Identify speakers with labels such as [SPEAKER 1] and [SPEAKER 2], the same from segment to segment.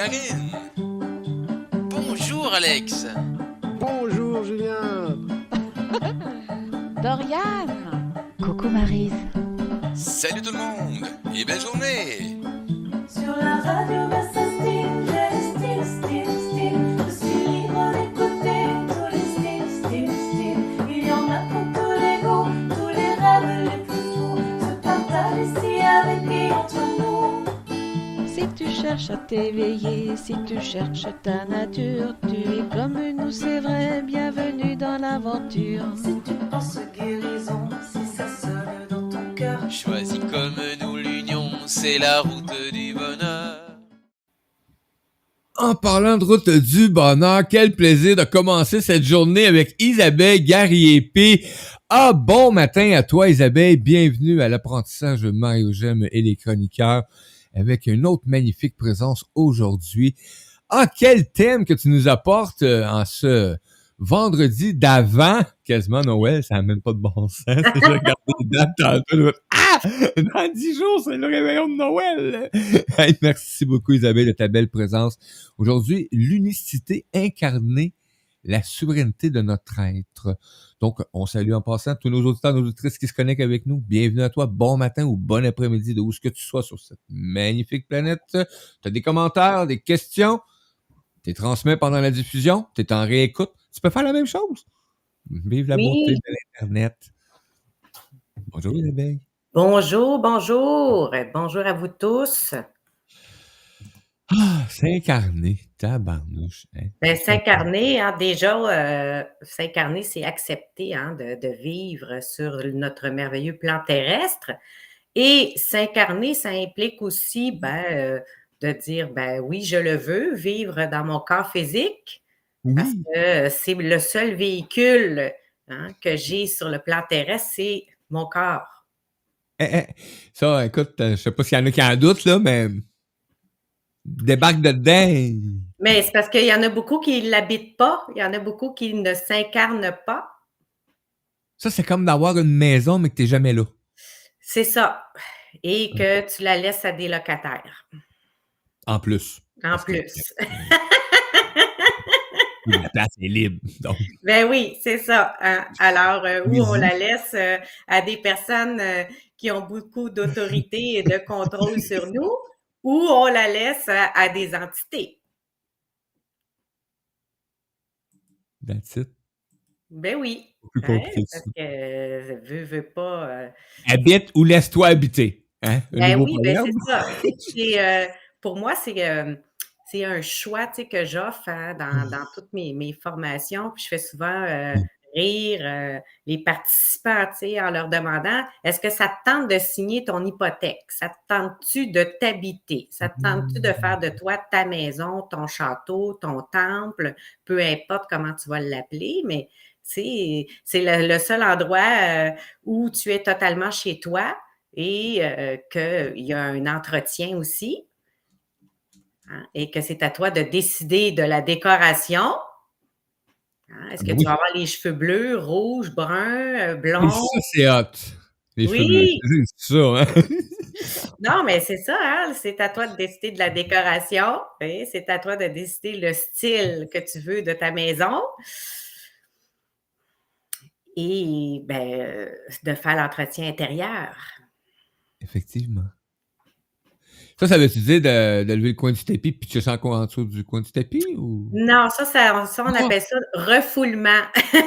[SPEAKER 1] Marine. Bonjour Alex.
[SPEAKER 2] Bonjour Julien.
[SPEAKER 3] Dorian. Coucou Marise.
[SPEAKER 1] Salut tout le monde et belle journée.
[SPEAKER 4] Sur la radio,
[SPEAKER 3] cherches à t'éveiller, si tu cherches ta nature, tu es comme nous, c'est vrai, bienvenue dans l'aventure.
[SPEAKER 4] Si tu penses guérison, si ça sonne dans ton cœur.
[SPEAKER 1] Choisis comme nous l'union, c'est la route du bonheur.
[SPEAKER 5] En parlant de route du bonheur, quel plaisir de commencer cette journée avec Isabelle Garriépé. Ah, bon matin à toi Isabelle, bienvenue à l'apprentissage de Mario Gem et les chroniqueurs avec une autre magnifique présence aujourd'hui. Ah, quel thème que tu nous apportes euh, en ce vendredi d'avant, quasiment Noël, ça n'a même pas de bon sens. J'ai regardé les dates Ah! Dans dix jours, c'est le réveillon de Noël! Merci beaucoup Isabelle de ta belle présence. Aujourd'hui, l'unicité incarnée, la souveraineté de notre être. Donc, on salue en passant tous nos auditeurs, nos auditrices qui se connectent avec nous. Bienvenue à toi, bon matin ou bon après-midi, de où ce que tu sois sur cette magnifique planète. Tu as des commentaires, des questions, tu transmets pendant la diffusion, tu es en réécoute? Tu peux faire la même chose. Vive la
[SPEAKER 6] Oui.
[SPEAKER 5] beauté de l'Internet. Bonjour Isabelle.
[SPEAKER 6] Bonjour, bonjour. Bonjour à vous tous.
[SPEAKER 5] Ah, s'incarner, tabarnouche. Hein?
[SPEAKER 6] Ben, s'incarner, hein, déjà, euh, s'incarner, c'est accepter hein, de, de vivre sur notre merveilleux plan terrestre. Et s'incarner, ça implique aussi ben, euh, de dire, ben oui, je le veux, vivre dans mon corps physique, parce que c'est le seul véhicule hein, que j'ai sur le plan terrestre, c'est mon corps.
[SPEAKER 5] Eh, eh, Ça, écoute, euh, je sais pas s'il y en a qui en doutent, là, mais débarque dedans.
[SPEAKER 6] Mais c'est parce qu'il y en a beaucoup qui ne l'habitent pas, il y en a beaucoup qui ne s'incarnent pas.
[SPEAKER 5] Ça, c'est comme d'avoir une maison, mais que t'es jamais là.
[SPEAKER 6] C'est ça. Et que tu la laisses à des locataires,
[SPEAKER 5] En plus.
[SPEAKER 6] en
[SPEAKER 5] Parce que-
[SPEAKER 6] plus.
[SPEAKER 5] La place est libre. Donc,
[SPEAKER 6] Ben oui, c'est ça. hein. Alors, euh, où on la laisse euh, à des personnes euh, qui ont beaucoup d'autorité et de contrôle sur nous, ou on la laisse à, à des entités.
[SPEAKER 5] that's it.
[SPEAKER 6] Ben oui.
[SPEAKER 5] Plus
[SPEAKER 6] hein,
[SPEAKER 5] compliqué
[SPEAKER 6] parce que euh, veux, veux pas. euh,
[SPEAKER 5] Habite ou laisse-toi habiter. Hein?
[SPEAKER 6] Ben oui, ben c'est ça. Euh, pour moi, c'est, euh, un choix que j'offre hein, dans, dans toutes mes, mes formations. Puis je fais souvent euh, rire euh, les participants en leur demandant est-ce que ça te tente de signer ton hypothèque? Ça te tente-tu de t'habiter? Ça te tente-tu de faire de toi ta maison, ton château, ton temple, peu importe comment tu vas l'appeler, mais c'est, c'est le, le seul endroit euh, où tu es totalement chez toi et euh, qu'il y a un entretien aussi, hein, et que c'est à toi de décider de la décoration. Hein, Est-ce que
[SPEAKER 5] Oui.
[SPEAKER 6] tu vas avoir les cheveux bleus, rouges, bruns, euh, blonds?
[SPEAKER 5] ça, c'est hot. Les cheveux
[SPEAKER 6] Oui.
[SPEAKER 5] bleus. C'est ça, hein?
[SPEAKER 6] Non, mais c'est ça, hein, c'est à toi de décider de la décoration, hein, c'est à toi de décider le style que tu veux de ta maison. Et ben, de faire l'entretien intérieur.
[SPEAKER 5] Effectivement. Ça, ça veut-tu dire de, de lever le coin du tapis puis tu sens quoi en dessous du coin du tapis ou?
[SPEAKER 6] Non, ça, ça, ça, on appelle ça refoulement.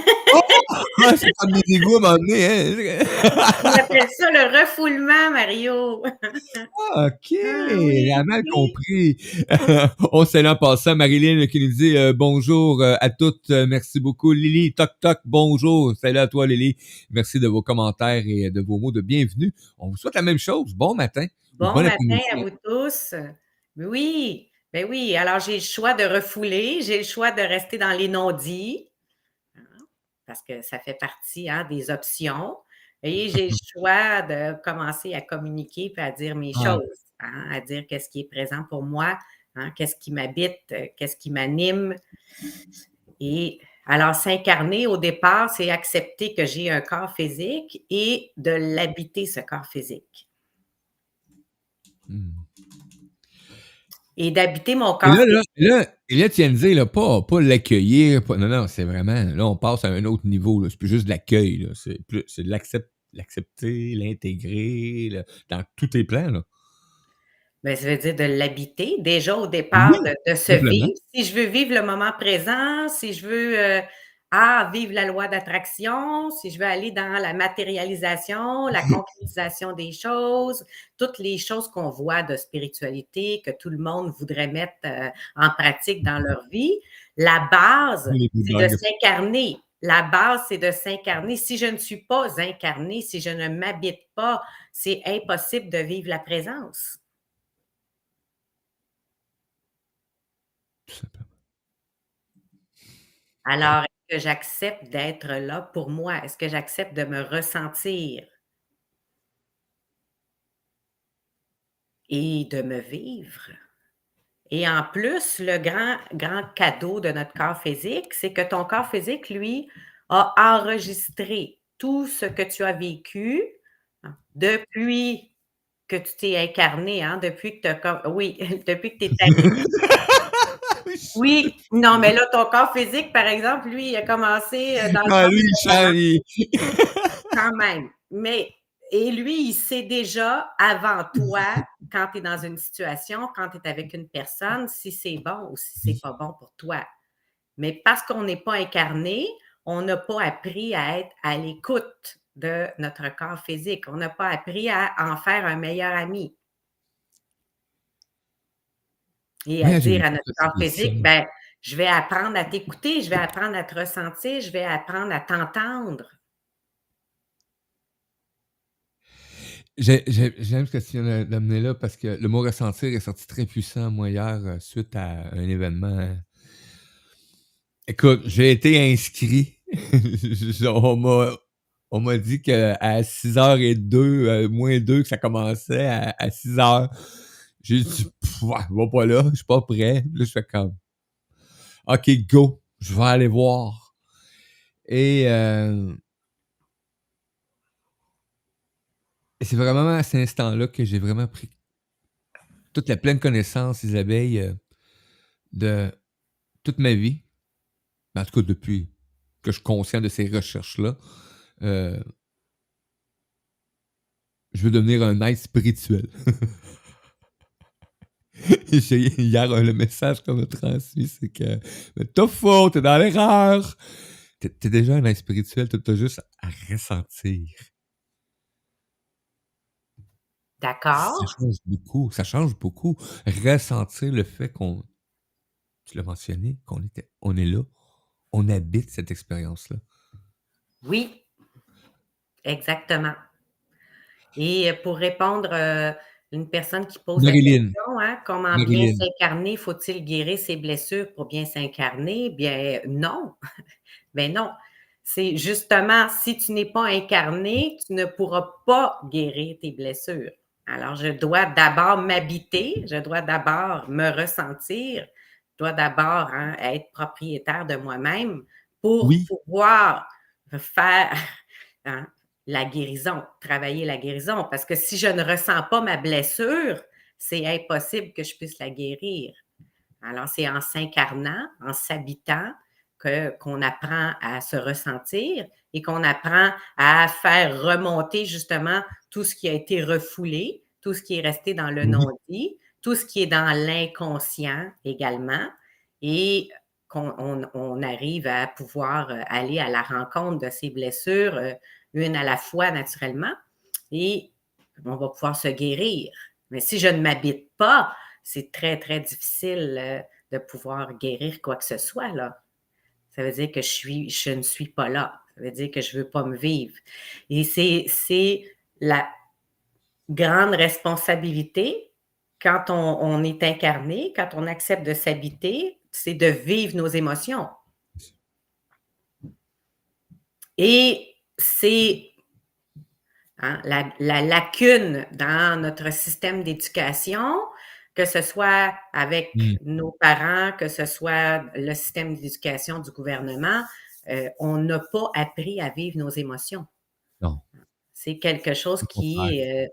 [SPEAKER 5] Ah, c'est comme des égouts à un moment donné, hein?
[SPEAKER 6] On appelle ça le refoulement, Mario.
[SPEAKER 5] Ah, OK,
[SPEAKER 6] Ah oui,
[SPEAKER 5] j'ai mal compris. On salue en passant Marilyn qui nous dit euh, bonjour euh, à toutes, euh, merci beaucoup. Lily, toc toc, bonjour. Salut à toi Lily. Merci de vos commentaires et de vos mots de bienvenue. On vous souhaite la même chose. Bon matin.
[SPEAKER 6] Bon
[SPEAKER 5] Bon
[SPEAKER 6] matin à vous tous. Oui, ben oui. Alors, j'ai le choix de refouler, j'ai le choix de rester dans les non-dits, hein, parce que ça fait partie hein, des options. Et j'ai le choix de commencer à communiquer puis à dire mes
[SPEAKER 5] Ah.
[SPEAKER 6] choses, hein, à dire qu'est-ce qui est présent pour moi, qu'est-ce qui m'habite, euh, qu'est-ce qui m'anime. Et alors, s'incarner au départ, c'est accepter que j'ai un corps physique et de l'habiter, ce corps physique.
[SPEAKER 5] Hmm.
[SPEAKER 6] Et d'habiter mon corps
[SPEAKER 5] là, là, là, et là, tu viens de dire, là, pas, pas l'accueillir, pas- non, non, c'est vraiment, là, on passe à un autre niveau, là. C'est plus juste de l'accueil, là. C'est plus, c'est de l'accept- l'accepter, l'intégrer, là, dans tous tes plans, là.
[SPEAKER 6] Ben, ça veut dire de l'habiter. Déjà, au départ,
[SPEAKER 5] Oui,
[SPEAKER 6] de, de se
[SPEAKER 5] simplement.
[SPEAKER 6] vivre. Si je veux vivre le moment présent, si je veux euh, ah, vivre la loi d'attraction, si je veux aller dans la matérialisation, la concrétisation des choses, toutes les choses qu'on voit de spiritualité, que tout le monde voudrait mettre euh, en pratique dans leur vie, la base, c'est de s'incarner. La base, c'est de s'incarner. Si je ne suis pas incarné, si je ne m'habite pas, c'est impossible de vivre la présence. Alors, que j'accepte d'être là pour moi? Est-ce que j'accepte de me ressentir? Et de me vivre? Et en plus, le grand, grand cadeau de notre corps physique, c'est que ton corps physique, lui, a enregistré tout ce que tu as vécu hein, depuis que tu t'es incarné, hein, depuis que tu as... Oui, depuis que tu es Oui, non, mais là, ton corps physique, par exemple, lui, il a commencé euh, dans le
[SPEAKER 5] Ah, lui, il-
[SPEAKER 6] quand même. Mais, et lui, il sait déjà avant toi, quand tu es dans une situation, quand tu es avec une personne, si c'est bon ou si c'est pas bon pour toi. Mais parce qu'on n'est pas incarné, on n'a pas appris à être à l'écoute de notre corps physique. On n'a pas appris à en faire un meilleur ami. Et à dire à notre corps physique, ben, je vais apprendre à t'écouter, je vais apprendre à te ressentir, je vais apprendre à t'entendre.
[SPEAKER 5] J'ai- j'ai- J'aime ce que tu viens d'amener là parce que le mot ressentir est sorti très puissant, moi, hier, euh, suite à un événement. hein. Écoute, j'ai été inscrit. on m'a on m'a dit qu'à 6h02, euh, moins 2, que ça commençait à, à 6h. J'ai dit, va pas là, je suis pas prêt. Là, je fais comme, OK, go, je vais aller voir. Et, euh, c'est vraiment à cet instant-là que j'ai vraiment pris toute la pleine connaissance, Isabelle, euh, de toute ma vie. Ben, en tout cas, depuis que je suis conscient de ces recherches-là, euh, je veux devenir un être spirituel. Hier, le message qu'on m'a transmis, c'est que t'as faux, t'es dans l'erreur. T'es t'es déjà un être spirituel, t'as juste à ressentir.
[SPEAKER 6] D'accord?
[SPEAKER 5] Ça change beaucoup, ça change beaucoup. Ressentir le fait qu'on, tu l'as mentionné, qu'on était, on est là, on habite cette expérience-là.
[SPEAKER 6] Oui, exactement. Et euh, pour répondre à une personne qui pose la question, hein, comment bien s'incarner? Faut-il guérir ses blessures pour bien s'incarner? Bien, non. Ben non. C'est justement, si tu n'es pas incarné, tu ne pourras pas guérir tes blessures. Alors, je dois d'abord m'habiter, je dois d'abord me ressentir, je dois d'abord hein, être propriétaire de moi-même pour
[SPEAKER 5] Oui.
[SPEAKER 6] pouvoir faire hein, la guérison, travailler la guérison. Parce que si je ne ressens pas ma blessure, c'est impossible que je puisse la guérir. Alors, c'est en s'incarnant, en s'habitant, qu'on apprend à se ressentir et qu'on apprend à faire remonter justement tout ce qui a été refoulé, tout ce qui est resté dans le
[SPEAKER 5] Oui.
[SPEAKER 6] non-dit, tout ce qui est dans l'inconscient également, et qu'on on, on arrive à pouvoir euh, aller à la rencontre de ces blessures, euh, une à la fois naturellement, et on va pouvoir se guérir. Mais si je ne m'habite pas, c'est très, très difficile euh, de pouvoir guérir quoi que ce soit, là. Ça veut dire que je, suis, je ne suis pas là. Ça veut dire que je ne veux pas me vivre. Et c'est, la grande responsabilité quand on est incarné, quand on accepte de s'habiter, c'est de vivre nos émotions. Et c'est hein, la, la lacune dans notre système d'éducation, que ce soit avec
[SPEAKER 5] Mm.
[SPEAKER 6] nos parents, que ce soit le système d'éducation du gouvernement, euh, on n'a pas appris à vivre nos émotions.
[SPEAKER 5] Non.
[SPEAKER 6] C'est quelque chose qui, euh,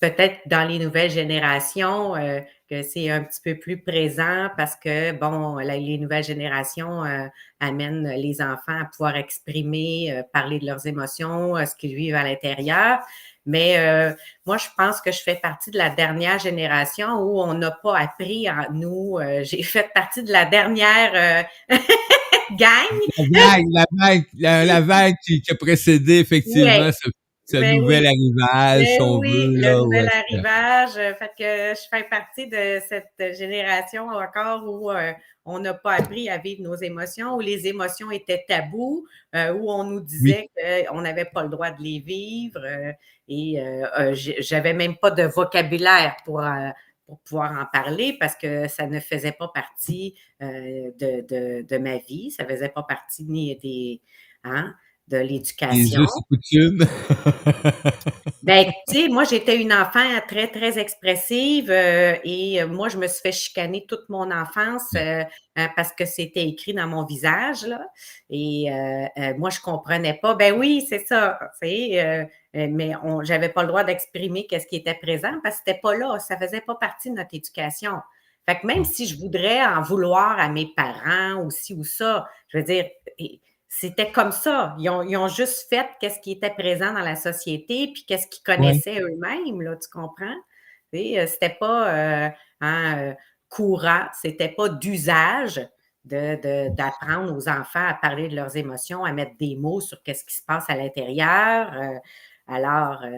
[SPEAKER 6] peut-être dans les nouvelles générations, euh, que c'est un petit peu plus présent parce que, bon, la- les nouvelles générations euh, amènent les enfants à pouvoir exprimer, euh, parler de leurs émotions, euh, ce qu'ils vivent à l'intérieur. Mais euh, moi, je pense que je fais partie de la dernière génération où on n'a pas appris en nous. J'ai fait partie de la dernière euh, gang.
[SPEAKER 5] La vague, la vague, la, la vague qui, qui a précédé effectivement ce, ce
[SPEAKER 6] Ben
[SPEAKER 5] nouvel
[SPEAKER 6] oui.
[SPEAKER 5] arrivage,
[SPEAKER 6] Ben
[SPEAKER 5] on
[SPEAKER 6] oui,
[SPEAKER 5] veut.
[SPEAKER 6] le nouvel
[SPEAKER 5] ouais.
[SPEAKER 6] arrivage. euh, Fait que je fais partie de cette génération encore où euh, on n'a pas appris à vivre nos émotions, où les émotions étaient tabous, euh, où on nous disait qu'on n'avait pas le droit de les vivre. euh, et j'avais même pas de vocabulaire pour, pour pouvoir en parler parce que ça ne faisait pas partie euh, de, de- de ma vie, ça faisait pas partie ni des, hein, de l'éducation. Ben, tu sais, moi, j'étais une enfant très, très expressive euh, et euh, moi, je me suis fait chicaner toute mon enfance euh, euh, parce que c'était écrit dans mon visage, là. Et moi, je comprenais pas. Ben oui, c'est ça, tu sais, mais j'avais pas le droit d'exprimer qu'est-ce qui était présent parce que c'était pas là, ça faisait pas partie de notre éducation. Fait que même si je voudrais en vouloir à mes parents ou ci ou ça, je veux dire, et- c'était comme ça. Ils ont, ils ont juste fait qu'est-ce qui était présent dans la société, puis qu'est-ce qu'ils connaissaient eux-mêmes, là, tu comprends? Euh, C'était pas euh, hein, euh, courant, c'était pas d'usage de- de- d'apprendre aux enfants à parler de leurs émotions, à mettre des mots sur qu'est-ce qui se passe à l'intérieur. Euh, alors, euh,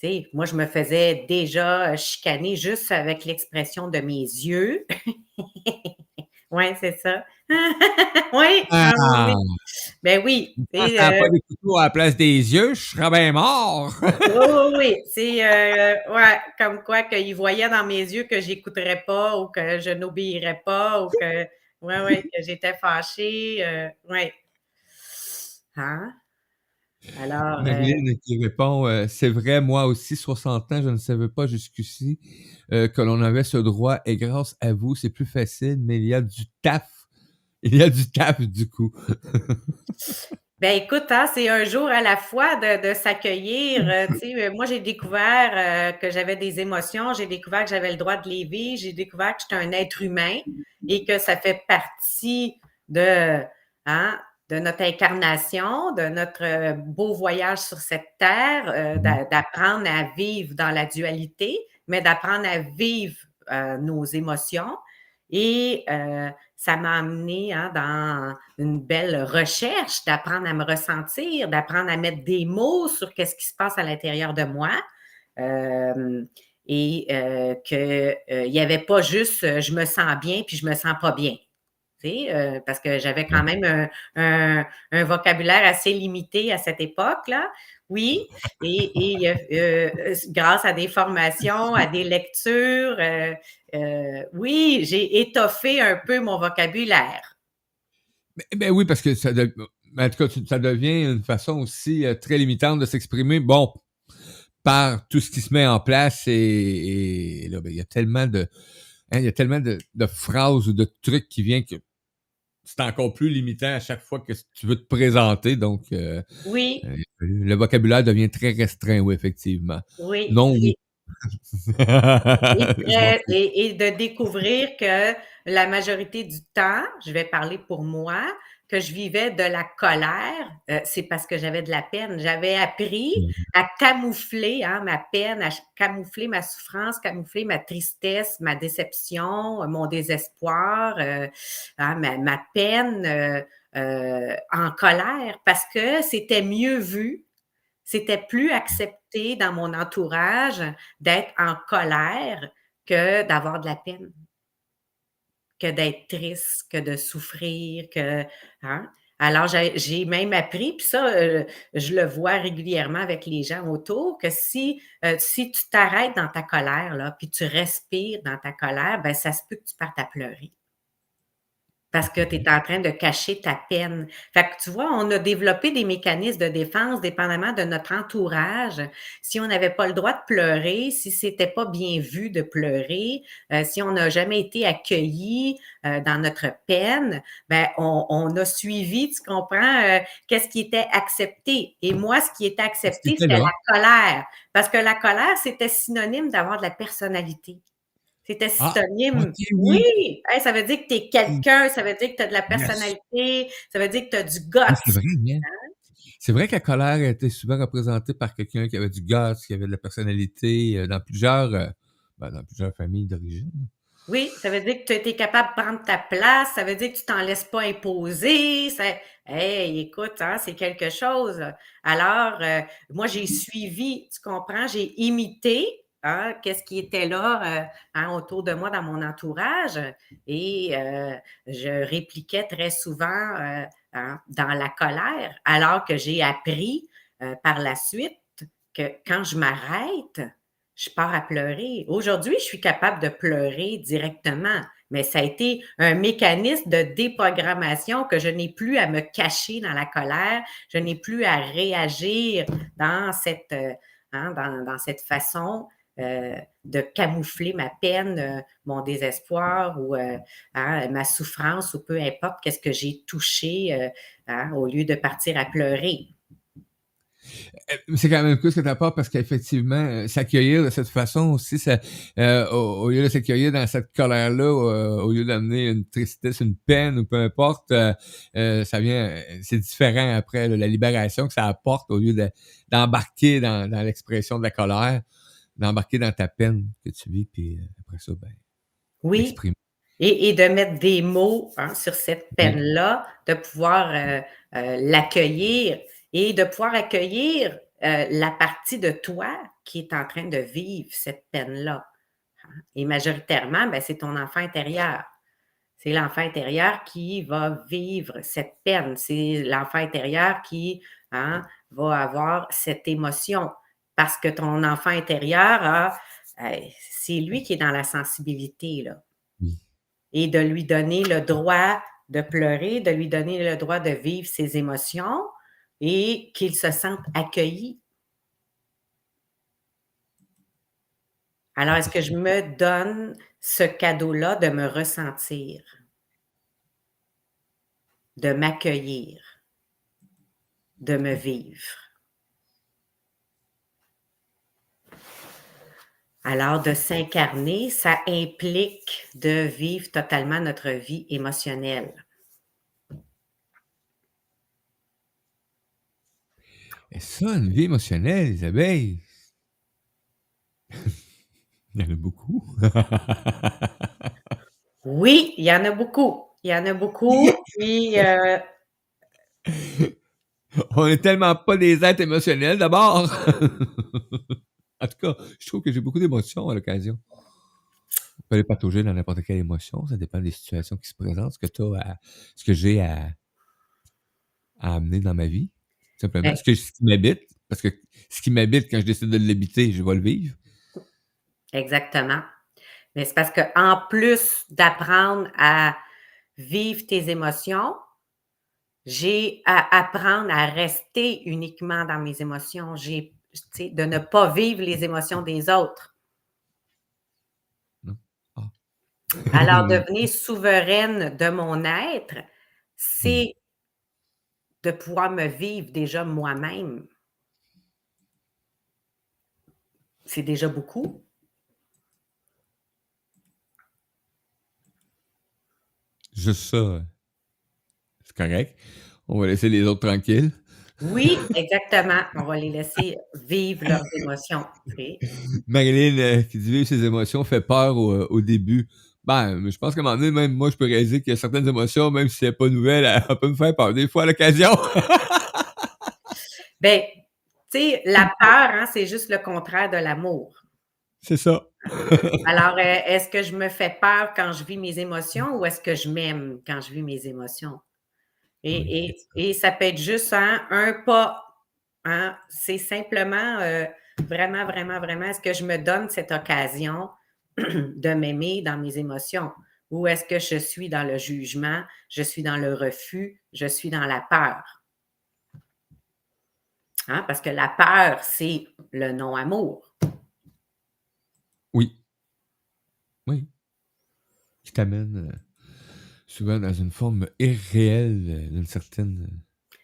[SPEAKER 6] tu sais, moi, je me faisais déjà chicaner juste avec l'expression de mes yeux. oui, c'est ça. oui,
[SPEAKER 5] Ah,
[SPEAKER 6] ah oui, oui. Ben oui.
[SPEAKER 5] quand
[SPEAKER 6] tu sais,
[SPEAKER 5] t'as
[SPEAKER 6] euh,
[SPEAKER 5] pas couteaux à la place des yeux, je serais bien mort.
[SPEAKER 6] oui, oui, oui. C'est euh, ouais, comme quoi qu'ils voyaient dans mes yeux que j'écouterais pas ou que je n'obéirais pas ou que ouais, ouais, que j'étais fâchée. Euh, ouais. Hein? Alors,
[SPEAKER 5] Marilyn qui répond C'est vrai, moi aussi, 60 ans, je ne savais pas jusqu'ici que l'on avait ce droit et grâce à vous, c'est plus facile, mais il y a du taf. Il y a du taf du coup.
[SPEAKER 6] Ben écoute, hein, c'est un jour à la fois de, de s'accueillir. euh, moi, j'ai découvert euh, que j'avais des émotions, j'ai découvert que j'avais le droit de les vivre, j'ai découvert que j'étais un être humain et que ça fait partie de, hein, de notre incarnation, de notre euh, beau voyage sur cette terre, euh, d'a- d'apprendre à vivre dans la dualité, mais d'apprendre à vivre nos émotions. Et ça m'a amené hein, dans une belle recherche d'apprendre à me ressentir, d'apprendre à mettre des mots sur qu'est-ce qui se passe à l'intérieur de moi. Et qu'il n'y avait pas juste je me sens bien puis je me sens pas bien. Euh, parce que j'avais quand même un, un- un vocabulaire assez limité à cette époque-là. Oui, et, et, euh, euh, grâce à des formations, à des lectures, euh, oui, j'ai étoffé un peu mon vocabulaire.
[SPEAKER 5] Ben, ben oui, parce que ça, de- en tout cas, ça devient une façon aussi très limitante de s'exprimer. Bon, par tout ce qui se met en place et, et là, ben, il y a tellement de, hein, il y a tellement de, de phrases ou de trucs qui viennent que c'est encore plus limitant à chaque fois que tu veux te présenter. Donc, euh,
[SPEAKER 6] Oui,
[SPEAKER 5] euh, le vocabulaire devient très restreint, oui, effectivement.
[SPEAKER 6] oui.
[SPEAKER 5] Non, oui.
[SPEAKER 6] et, et- et de découvrir que la majorité du temps, je vais parler pour moi, que je vivais de la colère, euh, c'est parce que j'avais de la peine. J'avais appris à camoufler hein, ma peine, à camoufler ma souffrance, camoufler ma tristesse, ma déception, euh, mon désespoir, euh, hein, ma, ma peine euh, en colère, parce que c'était mieux vu, c'était plus accepté dans mon entourage d'être en colère que d'avoir de la peine, que d'être triste, que de souffrir, que hein? Alors, j'ai même appris, puis ça, euh, je le vois régulièrement avec les gens autour, que si, euh, si tu t'arrêtes dans ta colère, puis tu respires dans ta colère, ben, ça se peut que tu partes à pleurer. Parce que tu es en train de cacher ta peine. Fait que tu vois, on a développé des mécanismes de défense dépendamment de notre entourage. Si on n'avait pas le droit de pleurer, si c'était pas bien vu de pleurer, euh, si on n'a jamais été accueilli euh, dans notre peine, ben on, on a suivi, tu comprends, euh, qu'est-ce qui était accepté. Et moi, ce qui était accepté,
[SPEAKER 5] C'était
[SPEAKER 6] la colère. Parce que la colère, c'était synonyme d'avoir de la personnalité. C'était
[SPEAKER 5] Ah,
[SPEAKER 6] citonyme.
[SPEAKER 5] ok, oui.
[SPEAKER 6] Oui! Hey, ça veut dire que tu es quelqu'un, ça veut dire que tu as de la
[SPEAKER 5] Yes.
[SPEAKER 6] personnalité, ça veut dire que tu as du
[SPEAKER 5] Ah, c'est vrai, hein? C'est vrai que la colère était souvent représentée par quelqu'un qui avait du guts, qui avait de la personnalité euh, dans plusieurs, euh, ben, dans plusieurs familles d'origine.
[SPEAKER 6] Oui, ça veut dire que tu es capable de prendre ta place, ça veut dire que tu t'en laisses pas imposer. Ça... Hey, écoute, hein, c'est quelque chose. Alors, euh, moi, j'ai suivi, tu comprends, j'ai imité hein, qu'est-ce qui était là euh, hein, autour de moi dans mon entourage. Et euh, je répliquais très souvent euh, hein, dans la colère, alors que j'ai appris par la suite que quand je m'arrête, je pars à pleurer. Aujourd'hui, je suis capable de pleurer directement, mais ça a été un mécanisme de déprogrammation que je n'ai plus à me cacher dans la colère, je n'ai plus à réagir dans cette, dans, dans cette façon euh, de camoufler ma peine, euh, mon désespoir ou euh, hein, ma souffrance ou peu importe qu'est-ce que j'ai touché hein, au lieu de partir à pleurer.
[SPEAKER 5] C'est quand même cool ce que tu apportes parce qu'effectivement, s'accueillir de cette façon aussi, au, lieu de s'accueillir dans cette colère-là, au lieu d'amener une tristesse, une peine ou peu importe, ça vient, c'est différent après la libération que ça apporte au lieu de- d'embarquer dans l'expression de la colère, d'embarquer dans ta peine que tu vis, puis euh, après ça, ben,
[SPEAKER 6] Oui. Et, et de mettre des mots hein, sur cette peine-là, de pouvoir euh, euh, l'accueillir et de pouvoir accueillir euh, la partie de toi qui est en train de vivre cette peine-là. hein. Et majoritairement, ben, c'est ton enfant intérieur. C'est l'enfant intérieur qui va vivre cette peine. C'est l'enfant intérieur qui hein, va avoir cette émotion. Parce que ton enfant intérieur, a- c'est lui qui est dans la sensibilité. Là
[SPEAKER 5] Oui.
[SPEAKER 6] et de lui donner le droit de pleurer, de lui donner le droit de vivre ses émotions et qu'il se sente accueilli. Alors, est-ce que je me donne ce cadeau-là de me ressentir, de m'accueillir, de me vivre? Alors, de s'incarner, ça implique de vivre totalement notre vie émotionnelle.
[SPEAKER 5] Et ça, une vie émotionnelle, les abeilles. Il y en a beaucoup.
[SPEAKER 6] Oui, il y en a beaucoup. Il y en a beaucoup. Puis, euh,
[SPEAKER 5] On est tellement pas des êtres émotionnels d'abord. En tout cas, je trouve que j'ai beaucoup d'émotions à l'occasion. On peut aller patauger dans n'importe quelle émotion, ça dépend des situations qui se présentent, ce que tu à, ce que j'ai à, à amener dans ma vie. Simplement.
[SPEAKER 6] Ouais.
[SPEAKER 5] Ce, que, ce qui m'habite, parce que ce qui m'habite quand je décide de l'habiter, je vais le vivre.
[SPEAKER 6] exactement. Mais c'est parce qu'en plus d'apprendre à vivre tes émotions, j'ai à apprendre à rester uniquement dans mes émotions. J'ai, de ne pas vivre les émotions des autres.
[SPEAKER 5] Ah.
[SPEAKER 6] Alors, devenir souveraine de mon être, c'est de pouvoir me vivre déjà moi-même. C'est déjà beaucoup.
[SPEAKER 5] Juste ça, c'est correct. On va laisser les autres tranquilles.
[SPEAKER 6] Oui, exactement. On va les laisser vivre leurs émotions.
[SPEAKER 5] Marilyn euh, qui dit vivre ses émotions fait peur au, euh, au début. Ben, mais je pense qu'à un moment donné, même moi, je peux réaliser qu'il y a certaines émotions, même si c'est pas nouvelle, elle peut me faire peur des fois à l'occasion.
[SPEAKER 6] Ben, tu sais, la peur, hein, c'est juste le contraire de l'amour.
[SPEAKER 5] c'est ça.
[SPEAKER 6] Alors, euh, est-ce que je me fais peur quand je vis mes émotions ou est-ce que je m'aime quand je vis mes émotions? Et, et, et ça peut être juste hein, un pas. Hein, c'est simplement, euh, vraiment, vraiment, vraiment, est-ce que je me donne cette occasion de m'aimer dans mes émotions? Ou est-ce que je suis dans le jugement, je suis dans le refus, je suis dans la peur? Hein, parce que la peur, c'est le non-amour.
[SPEAKER 5] Oui. Oui. Qui t'amène euh, souvent dans une forme irréelle euh, d'une certaine. euh,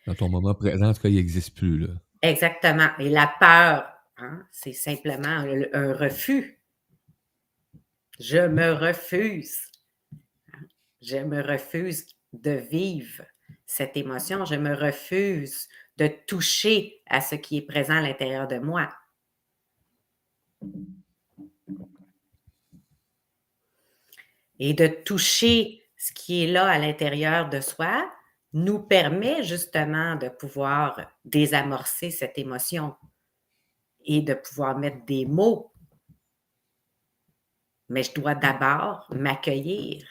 [SPEAKER 5] dans ton moment présent, en tout cas, il n'existe plus, là.
[SPEAKER 6] Exactement. Et la peur, hein, c'est simplement un, un refus. Je me refuse. Je me refuse de vivre cette émotion. Je me refuse de toucher à ce qui est présent à l'intérieur de moi. Et de toucher ce qui est là à l'intérieur de soi nous permet justement de pouvoir désamorcer cette émotion et de pouvoir mettre des mots. Mais je dois d'abord m'accueillir.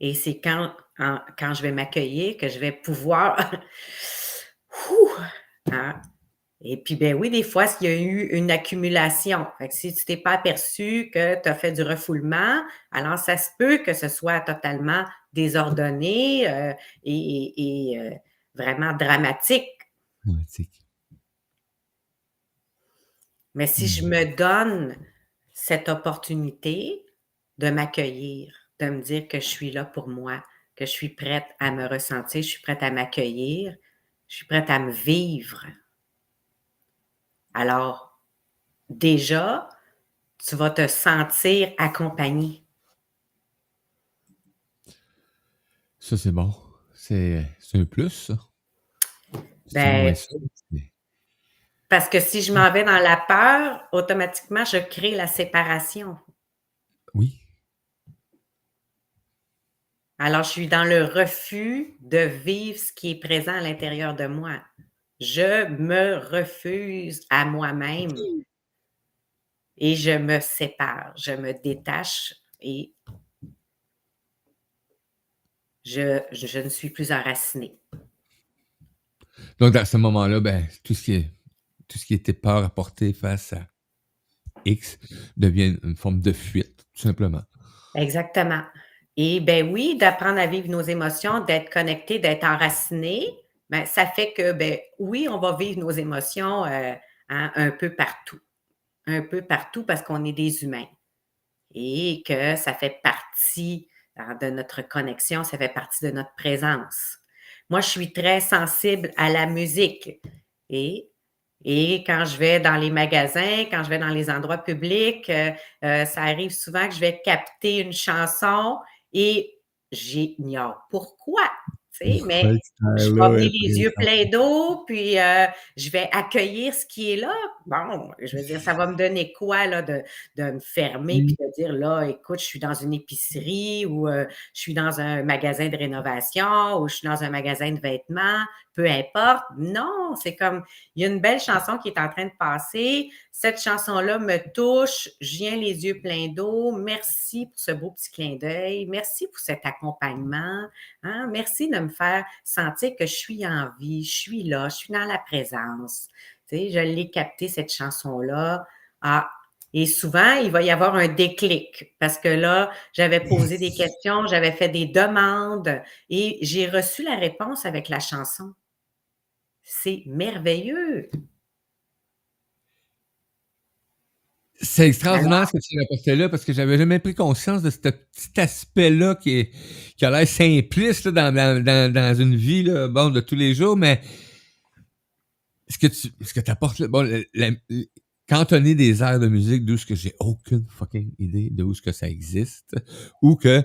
[SPEAKER 6] Et c'est quand, quand je vais m'accueillir que je vais pouvoir! Hein? Et puis, ben oui, des fois, il y a eu une accumulation. Fait que si tu t'es pas aperçu que tu as fait du refoulement, alors ça se peut que ce soit totalement désordonné euh, et, et- et, euh, vraiment dramatique.
[SPEAKER 5] C'est-
[SPEAKER 6] Mais si je me donne cette opportunité de m'accueillir, de me dire que je suis là pour moi, que je suis prête à me ressentir, je suis prête à m'accueillir, je suis prête à me vivre. Alors, déjà, tu vas te sentir accompagné.
[SPEAKER 5] Ça, c'est bon. C'est un plus, ça.
[SPEAKER 6] Ben, Parce que si je m'en vais dans la peur, automatiquement, je crée la séparation.
[SPEAKER 5] Oui.
[SPEAKER 6] Alors, je suis dans le refus de vivre ce qui est présent à l'intérieur de moi. Je me refuse à moi-même et je me sépare, je me détache et je, je- je ne suis plus enracinée.
[SPEAKER 5] Donc, dans ce moment-là, ben, tout ce qui est, tout ce qui était peur à porter face à X devient une forme de fuite, tout simplement.
[SPEAKER 6] Exactement. Et ben oui, d'apprendre à vivre nos émotions, d'être connecté, d'être enraciné, ben, ça fait que, ben oui, on va vivre nos émotions euh, hein, un peu partout. Un peu partout parce qu'on est des humains. Et que ça fait partie hein, de notre connexion, ça fait partie de notre présence. Moi, je suis très sensible à la musique. Et, et quand je vais dans les magasins, quand je vais dans les endroits publics, euh, euh, ça arrive souvent que je vais capter une chanson et j'ignore pourquoi? Tu sais, mais je vais avoir les yeux pleins d'eau, puis euh, je vais accueillir ce qui est là. Bon, je veux dire, ça va me donner quoi là, de, de me fermer
[SPEAKER 5] Mm.
[SPEAKER 6] puis de dire là, écoute, je suis dans une épicerie ou euh, je suis dans un magasin de rénovation ou je suis dans un magasin de vêtements, peu importe. Non, c'est comme il y a une belle chanson qui est en train de passer. Cette chanson-là me touche, je viens les yeux pleins d'eau. Merci pour ce beau petit clin d'œil. Merci pour cet accompagnement. Hein? Merci de me faire sentir que je suis en vie, je suis là, je suis dans la présence. Tu sais, je l'ai capté, cette chanson-là. Ah, et souvent, il va y avoir un déclic parce que là, j'avais posé des questions, j'avais fait des demandes et j'ai reçu la réponse avec la chanson. C'est merveilleux.
[SPEAKER 5] C'est extraordinaire ce que tu rapportais là parce que j'avais jamais pris conscience de ce petit aspect-là qui, est, qui a l'air simpliste là, dans, dans, dans, une vie là, bon, de tous les jours, mais ce que tu ce que apportes là, bon, la- la- cantonner des airs de musique d'où ce que j'ai aucune fucking idée de où ce que ça existe ou que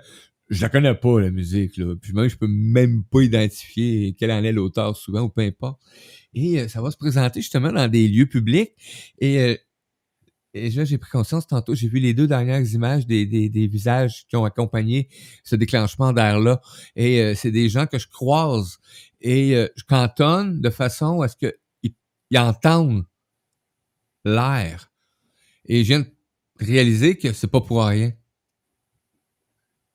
[SPEAKER 5] je la connais pas la musique là puis même je peux même pas identifier quel en est l'auteur souvent ou peu importe et euh, ça va se présenter justement dans des lieux publics et euh, et là, j'ai pris conscience tantôt, j'ai vu les deux dernières images des, des, des visages qui ont accompagné ce déclenchement d'air-là. Et euh, c'est des gens que je croise et euh, je cantonne de façon à ce qu'ils ils entendent l'air. Et je viens de réaliser que c'est pas pour rien.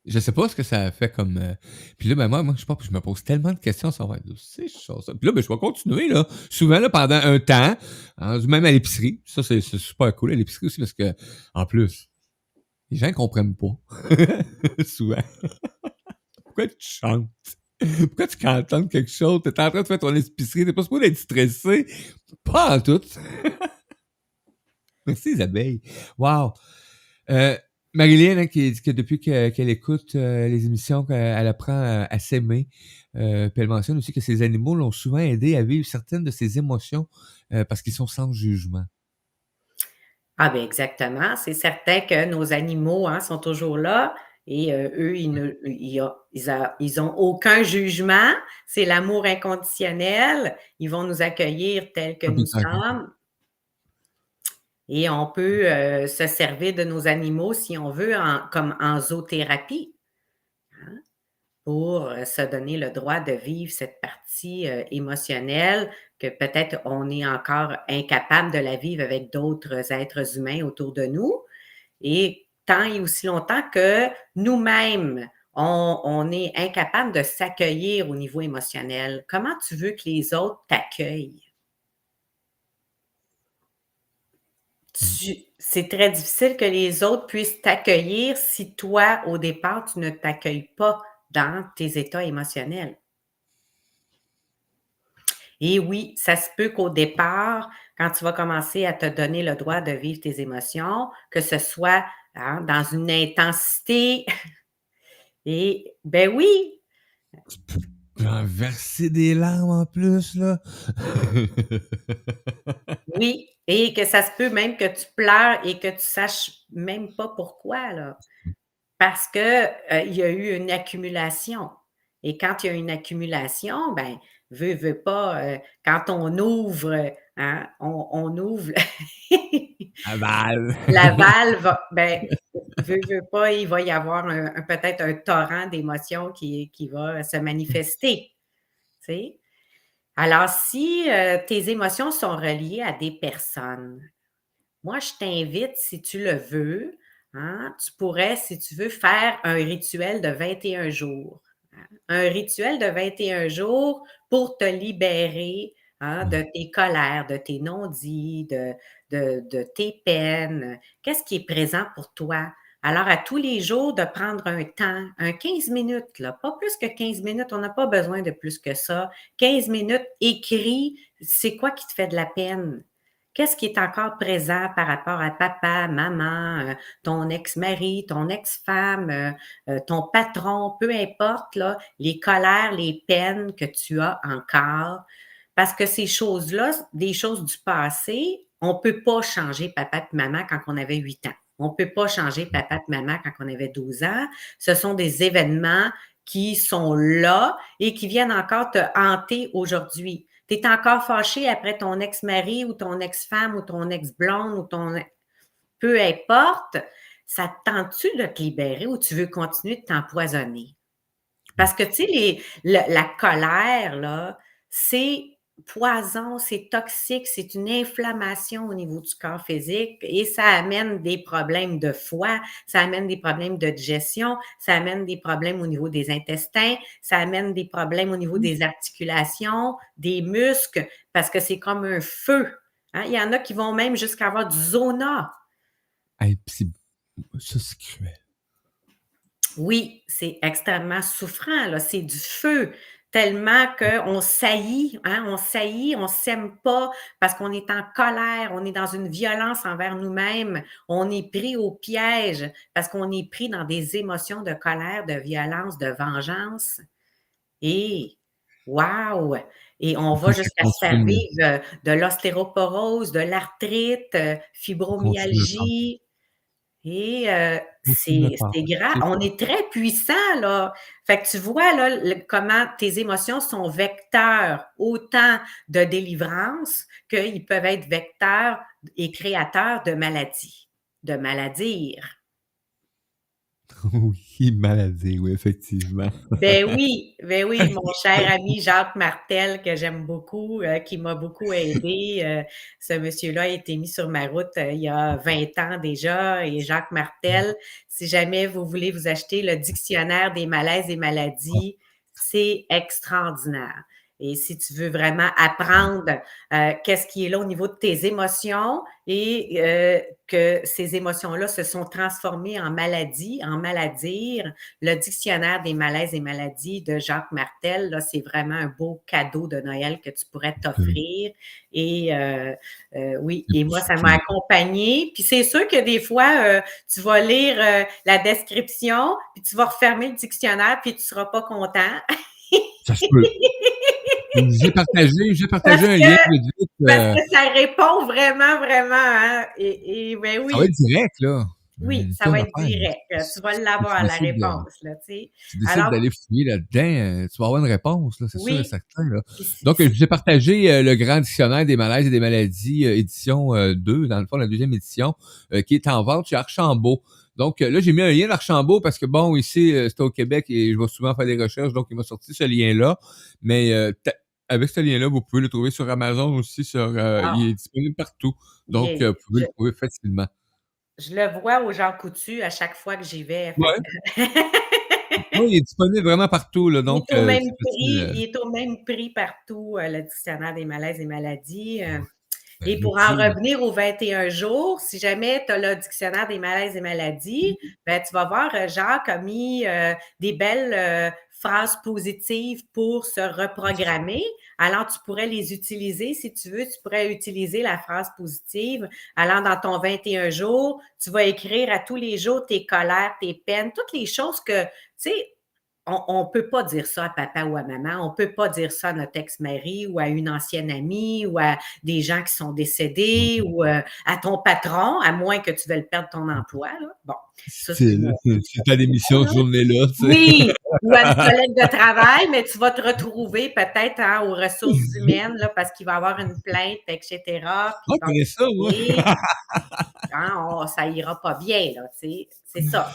[SPEAKER 5] Je sais pas ce que ça fait comme. euh, Puis là, ben moi, moi, je sais pas, je me pose tellement de questions sur ouais, c'est ça. Puis là, ben, je vais continuer, là. Souvent, là, pendant un temps, hein, même à l'épicerie. Ça, c'est super cool à l'épicerie aussi parce que, en plus, les gens ne comprennent pas. Souvent. Pourquoi tu chantes? Pourquoi tu cantonnes quelque chose? T'es en train de faire ton épicerie, t'es pas supposé être stressé? Pas en tout. Merci, Isabelle. Wow. Euh, Marilyn, hein, qui dit que depuis que- qu'elle écoute euh, les émissions, qu'elle apprend à, à s'aimer, euh, puis elle mentionne aussi que ces animaux l'ont souvent aidé à vivre certaines de ses émotions euh, parce qu'ils sont sans jugement.
[SPEAKER 6] Ah ben exactement, c'est certain que nos animaux, hein, sont toujours là et eux, ils ne ils a ils a ils ont aucun jugement, c'est l'amour inconditionnel. Ils vont nous accueillir tels que nous sommes. Et on peut, heu, se servir de nos animaux si on veut comme en zoothérapie, hein, pour, heu, se donner le droit de vivre cette partie, heu, émotionnelle que peut-être on est encore incapable de la vivre avec d'autres êtres humains autour de nous et tant et aussi longtemps que nous-mêmes, on on est incapable de s'accueillir au niveau émotionnel, comment tu veux que les autres t'accueillent? C'est très difficile que les autres puissent t'accueillir si toi, au départ, tu ne t'accueilles pas dans tes états émotionnels. Et oui, ça se peut qu'au départ, quand tu vas commencer à te donner le droit de vivre tes émotions, que ce soit, hein, dans une intensité et ben oui!
[SPEAKER 5] Verser des larmes en plus, là.
[SPEAKER 6] Oui et que ça se peut même que tu pleures et que tu saches même pas pourquoi, là. Parce que, heu, il y a eu une accumulation et quand il y a une accumulation, ben, veux, veux pas, heu, quand on ouvre, hein, on on ouvre
[SPEAKER 5] La valve.
[SPEAKER 6] la valve, ben, veux, veux pas, il va y avoir un un peut-être un torrent d'émotions qui qui va se manifester, tu sais? Alors si, heu, tes émotions sont reliées à des personnes, moi je t'invite, si tu le veux, hein, tu pourrais, si tu veux, faire un rituel de 21 jours. Un rituel de 21 jours pour te libérer, hein, de
[SPEAKER 5] Mmh.
[SPEAKER 6] tes colères, de tes non-dits, de de de tes peines. Qu'est-ce qui est présent pour toi? Alors à tous les jours de prendre un temps, un 15 minutes là, pas plus que 15 minutes, on n'a pas besoin de plus que ça. 15 minutes, écris, c'est quoi qui te fait de la peine? Qu'est-ce qui est encore présent par rapport à papa, maman, heu, ton ex-mari, ton ex-femme, heu heu, ton patron, peu importe là, les colères, les peines que tu as encore? Parce que ces choses-là, des choses du passé, on peut pas changer papa puis maman quand on avait 8 ans. On peut pas changer papa puis maman quand on avait 12 ans. Ce sont des événements qui sont là et qui viennent encore te hanter aujourd'hui. Tu es encore fâché après ton ex-mari ou ton ex-femme ou ton ex-blonde ou ton e peu importe, ça te tente-tu de te libérer ou tu veux continuer de t'empoisonner? Parce que tu sais, la colère là, c'est poison, c'est toxique, c'est une inflammation au niveau du corps physique et ça amène des problèmes de foie, ça amène des problèmes de digestion, ça amène des problèmes au niveau des intestins, ça amène des problèmes au niveau des articulations, des muscles, parce que c'est comme un feu, hein. Il y en a qui vont même jusqu'à avoir du zona.
[SPEAKER 5] Hey, c'est ça, c'est cruel.
[SPEAKER 6] Oui, c'est extrêmement souffrant, là, c'est du feu, tellement qu'on saillit, hein, on saillit, on s'aime pas parce qu'on est en colère, on est dans une violence envers nous-mêmes, on est pris au piège parce qu'on est pris dans des émotions de colère, de violence, de vengeance et waouh! Et on va jusqu'à se faire
[SPEAKER 5] consume le
[SPEAKER 6] vivre, heu, de l'ostéoporose, de l'arthrite,
[SPEAKER 5] le corps.
[SPEAKER 6] fibromyalgie et
[SPEAKER 5] le
[SPEAKER 6] c'est c'est On est très puissant, là. Fait que tu vois, là, le comment tes émotions sont vecteurs autant de délivrance qu'ils peuvent être vecteurs et créateurs de maladies, de maladire.
[SPEAKER 5] Oui, maladie, oui, effectivement.
[SPEAKER 6] Ben oui, ben oui, mon cher ami Jacques Martel, que j'aime beaucoup, heu, qui m'a beaucoup aidé, heu, ce monsieur-là a été mis sur ma route, heu, il y a 20 ans déjà et Jacques. Martel, si jamais vous voulez vous acheter le dictionnaire des malaises et maladies, c'est extraordinaire et si tu veux vraiment apprendre, heu, qu'est-ce qui est là au niveau de tes émotions et heu, que ces émotions-là se sont transformées en maladies, en maladire, le dictionnaire des malaises et maladies de Jacques Martel, là, c'est vraiment un beau cadeau de Noël que tu pourrais t'offrir et heu heu, oui
[SPEAKER 5] Et
[SPEAKER 6] moi, ça m'a accompagnée. Puis c'est sûr que des fois, heu, tu vas lire, heu, la description, puis tu vas refermer le dictionnaire, puis tu seras pas content.
[SPEAKER 5] Ça se peut. J'ai partagé, j'ai
[SPEAKER 6] Parce
[SPEAKER 5] partagé un
[SPEAKER 6] que-
[SPEAKER 5] lien vite,
[SPEAKER 6] Parce
[SPEAKER 5] euh,
[SPEAKER 6] que ça répond vraiment, vraiment. Hein? Et, et ben oui,
[SPEAKER 5] Ça va être direct, là.
[SPEAKER 6] oui, ça va être direct. Tu vas l'avoir, la
[SPEAKER 5] de-
[SPEAKER 6] réponse. Là, tu sais.
[SPEAKER 5] Tu décides
[SPEAKER 6] Alors-
[SPEAKER 5] d'aller fouiller là-dedans, euh, tu vas avoir une réponse, là, c'est
[SPEAKER 6] Oui.
[SPEAKER 5] sûr et certain, là. Donc, euh, je vous ai partagé euh, le grand dictionnaire des malaises et des maladies, euh, édition euh, 2, dans le fond, la deuxième édition, euh, qui est en vente chez Archambault. Donc, euh, là, j'ai mis un lien d'Archambault parce que, bon, ici, euh, c'est au Québec et je vais souvent faire des recherches, donc il m'a sorti ce lien-là. Mais euh, avec ce lien-là, vous pouvez le trouver sur Amazon aussi, sur euh,
[SPEAKER 6] Ah.
[SPEAKER 5] il est disponible partout. Donc, euh, vous pouvez
[SPEAKER 6] je-
[SPEAKER 5] le trouver facilement.
[SPEAKER 6] Je le vois aux gens coutus à chaque fois que j'y vais.
[SPEAKER 5] Ouais. Oui, il est disponible vraiment partout, là, donc...
[SPEAKER 6] il, est au
[SPEAKER 5] euh,
[SPEAKER 6] même prix,
[SPEAKER 5] facile,
[SPEAKER 6] il est au même prix partout, le dictionnaire des malaises et maladies.
[SPEAKER 5] ben,
[SPEAKER 6] Et pour en revenir aux 21 jours, si jamais tu as le dictionnaire des malaises et maladies, ben, tu vas voir, Jacques a mis euh, des belles euh, phrases positives pour se reprogrammer. Alors, tu pourrais les utiliser si tu veux. Tu pourrais utiliser la phrase positive. Alors, dans ton 21 jours, tu vas écrire à tous les jours tes colères, tes peines, toutes les choses que, tu sais, on ne peut pas dire ça à papa ou à maman, on ne peut pas dire ça à notre ex-mari ou à une ancienne amie ou à des gens qui sont décédés
[SPEAKER 5] Mm-hmm.
[SPEAKER 6] ou euh, à ton patron, à moins que tu veuilles perdre ton emploi. Là. Bon, ça,
[SPEAKER 5] C'est ta démission journée-là, tu sais.
[SPEAKER 6] oui, ou à une collègue de travail, mais tu vas te retrouver peut-être hein, aux ressources humaines là, parce qu'il va y avoir une plainte, etc.
[SPEAKER 5] tu connais ça, moi?
[SPEAKER 6] dire, hein, on- ça ira pas bien, là, tu sais. C'est ça.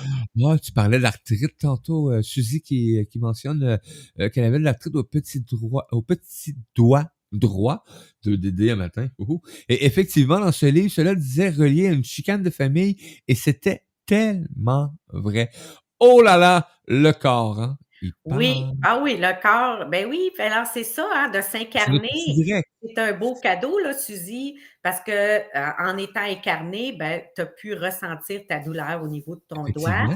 [SPEAKER 5] Ah, tu parlais d'arthrite tantôt, euh, Suzy qui, qui mentionne euh, euh, qu'elle avait de l'arthrite au petit droit, au petit doigt droit de Dédé un matin. Ouhou. Et effectivement, dans ce livre, cela disait relié à une chicane de famille et c'était tellement vrai. Oh là là, le corps, hein?
[SPEAKER 6] Oui, ah oui, le corps, ben oui, alors c'est ça, hein, de s'incarner. C'est un beau cadeau, là, Suzy, parce que euh, en étant incarné, ben, tu as pu ressentir ta douleur au niveau de ton doigt.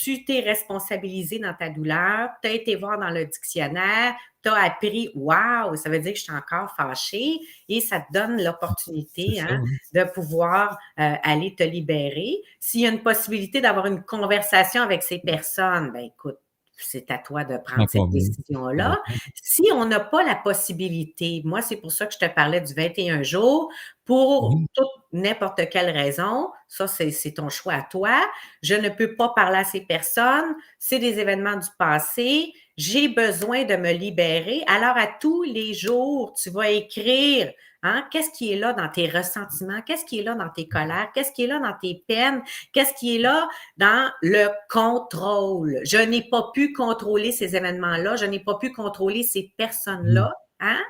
[SPEAKER 6] Tu t'es responsabilisé dans ta douleur, tu as été voir dans le dictionnaire, tu as appris, waouh, ça veut dire que je suis encore fâchée et ça te donne l'opportunité hein, de pouvoir euh, aller te libérer. S'il y a une possibilité d'avoir une conversation avec ces personnes, ben écoute, c'est à toi de prendre cette décision-là. Si on n'a pas la possibilité, moi, c'est pour ça que je te parlais du 21 jours, pour
[SPEAKER 5] Oui.
[SPEAKER 6] toute n'importe quelle raison, ça, c'est ton choix à toi. Je ne peux pas parler à ces personnes, c'est des événements du passé, j'ai besoin de me libérer. Alors, à tous les jours, tu vas écrire Hein? Qu'est-ce qui est là dans tes ressentiments? Qu'est-ce qui est là dans tes colères? Qu'est-ce qui est là dans tes peines? Qu'est-ce qui est là dans le contrôle? Je n'ai pas pu contrôler ces événements-là. Je n'ai pas pu contrôler ces personnes-là. Hein?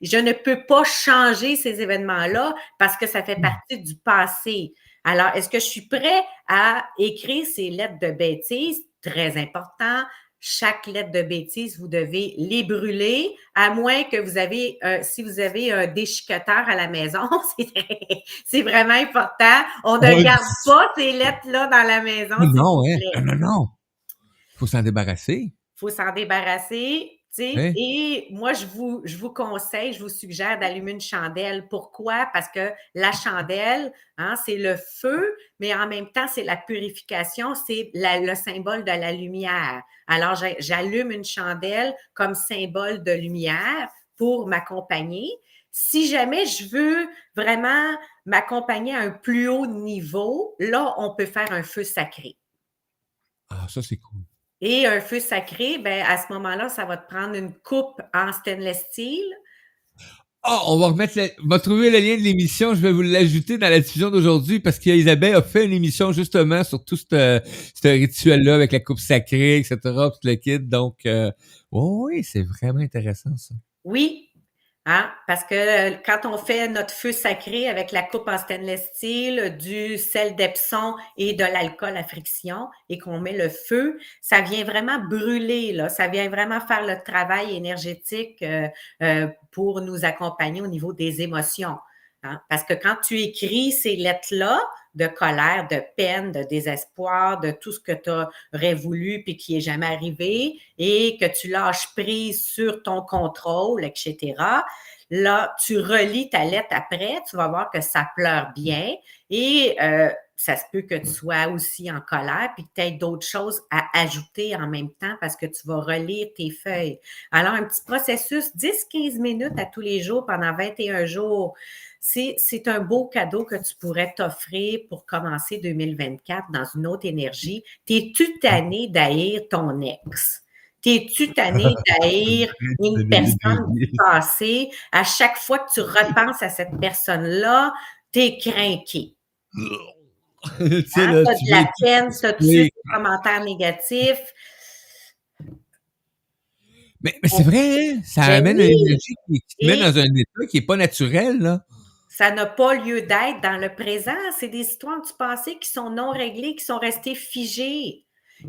[SPEAKER 6] Je ne peux pas changer ces événements-là parce que ça fait partie du passé. Alors, est-ce que je suis prêt à écrire ces lettres de bêtises? Très important. Chaque lettre de bêtise, vous devez les brûler, à moins que vous avez, euh, si vous avez un déchiqueteur à la maison, c'est vraiment important. On ne
[SPEAKER 5] Ouais.
[SPEAKER 6] garde pas ces lettres-là dans la maison.
[SPEAKER 5] Non, hein? Non, non, non. Faut s'en débarrasser.
[SPEAKER 6] faut s'en débarrasser.
[SPEAKER 5] Hein?
[SPEAKER 6] Et moi, je vous, je vous conseille, je vous suggère d'allumer une chandelle. Pourquoi? Parce que la chandelle, hein, c'est le feu, mais en même temps, c'est la purification, c'est le symbole de la lumière. Alors, j'allume une chandelle comme symbole de lumière pour m'accompagner. Si jamais je veux vraiment m'accompagner à un plus haut niveau, là, on peut faire un feu sacré.
[SPEAKER 5] Ah, ça, c'est cool.
[SPEAKER 6] Et un feu sacré, ben, à ce moment-là, ça va te prendre une coupe en stainless steel.
[SPEAKER 5] Ah, on va remettre le, on va trouver le lien de l'émission. Je vais vous l'ajouter dans la diffusion d'aujourd'hui parce qu'Isabelle a fait une émission justement sur tout ce, ce rituel-là avec la coupe sacrée, etc., tout le kit. Donc, euh, oui, c'est vraiment intéressant, ça.
[SPEAKER 6] Oui, hein, parce que euh, quand on fait notre feu sacré avec la coupe en stainless steel, du sel d'Epsom et de l'alcool à friction et qu'on met le feu, ça vient vraiment brûler, là. Ça vient vraiment faire le travail énergétique euh, euh, pour nous accompagner au niveau des émotions. hein? Parce que quand tu écris ces lettres-là, de colère, de peine, de désespoir, de tout ce que tu aurais voulu puis qui est jamais arrivé et que tu lâches prise sur ton contrôle, etc. Là, tu relis ta lettre après, tu vas voir que ça pleure bien et euh, ça se peut que tu sois aussi en colère, puis que tu aies d'autres choses à ajouter en même temps parce que tu vas relire tes feuilles. Alors, un petit processus, 10-15 minutes à tous les jours pendant 21 jours, c'est c'est un beau cadeau que tu pourrais t'offrir pour commencer 2024 dans une autre énergie. T'es-tu tanné d'haïr ton ex? T'es-tu tanné d'haïr une personne du passé? À chaque fois que tu repenses à cette personne-là, t'es craqué.
[SPEAKER 5] Tu sais,
[SPEAKER 6] Hein?
[SPEAKER 5] là,
[SPEAKER 6] T'as
[SPEAKER 5] tu
[SPEAKER 6] de la peine, t'as
[SPEAKER 5] Oui.
[SPEAKER 6] des commentaires négatifs.
[SPEAKER 5] Mais, mais c'est vrai, hein? Ça
[SPEAKER 6] Ben
[SPEAKER 5] amène
[SPEAKER 6] oui.
[SPEAKER 5] une énergie qui, qui
[SPEAKER 6] Et-
[SPEAKER 5] dans un état qui n'est pas naturel, là.
[SPEAKER 6] Ça n'a pas lieu d'être dans le présent. C'est des histoires du passé qui sont non réglées, qui sont restées figées.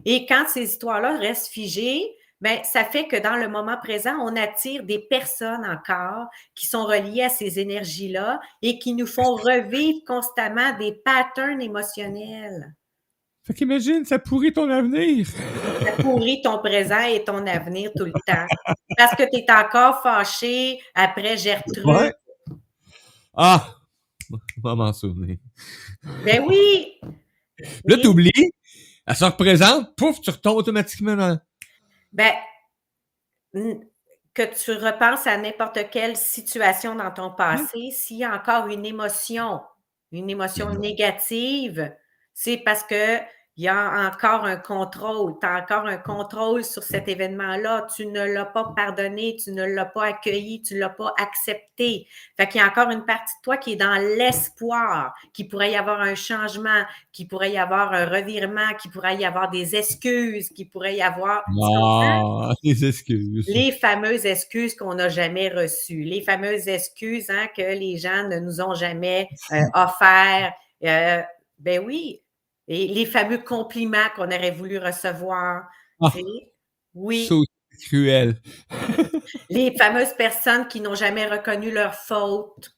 [SPEAKER 6] Et quand ces histoires-là restent figées, ben, ça fait que dans le moment présent, on attire des personnes encore qui sont reliées à ces énergies-là et qui nous font revivre constamment des patterns émotionnels.
[SPEAKER 5] Fait qu'imagine, ça pourrit ton avenir.
[SPEAKER 6] Ça pourrit ton présent et ton avenir tout le temps. Parce que tu es encore fâché après Gertrude.
[SPEAKER 5] Ouais. Ah! On va m'en souvenir.
[SPEAKER 6] Ben oui!
[SPEAKER 5] Là, t'oublies, elle se représente, pouf, tu retombes automatiquement dans...
[SPEAKER 6] Ben, que tu repenses à n'importe quelle situation dans ton passé, s'il y a encore une émotion, une émotion
[SPEAKER 5] Mhm.
[SPEAKER 6] négative, c'est parce que il y a encore un contrôle, tu as encore un contrôle sur cet événement-là, tu ne l'as pas pardonné, tu ne l'as pas accueilli, tu ne l'as pas accepté. Fait qu'il y a encore une partie de toi qui est dans l'espoir qu'il pourrait y avoir un changement, qu'il pourrait y avoir un revirement, qu'il pourrait y avoir des excuses, qu'il pourrait y avoir...
[SPEAKER 5] Ah, les excuses.
[SPEAKER 6] Les fameuses excuses qu'on n'a jamais reçues, les fameuses excuses hein, que les gens ne nous ont jamais euh, offertes. Euh, ben oui, et les fameux compliments qu'on aurait voulu recevoir.
[SPEAKER 5] Ah.
[SPEAKER 6] Oui,
[SPEAKER 5] cruel.
[SPEAKER 6] les fameuses personnes qui n'ont jamais reconnu leur faute.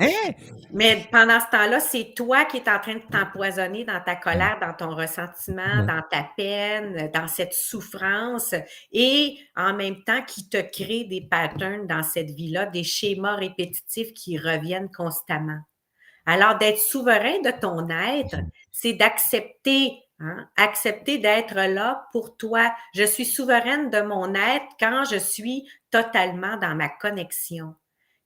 [SPEAKER 5] Hein?
[SPEAKER 6] Mais pendant ce temps-là, c'est toi qui es en train de t'empoisonner dans ta colère, dans ton ressentiment, dans ta peine, dans cette souffrance, et en même temps qui te crée des patterns dans cette vie-là, des schémas répétitifs qui reviennent constamment. Alors, d'être souverain de ton être, c'est d'accepter, hein, accepter d'être là pour toi. Je suis souveraine de mon être quand je suis totalement dans ma connexion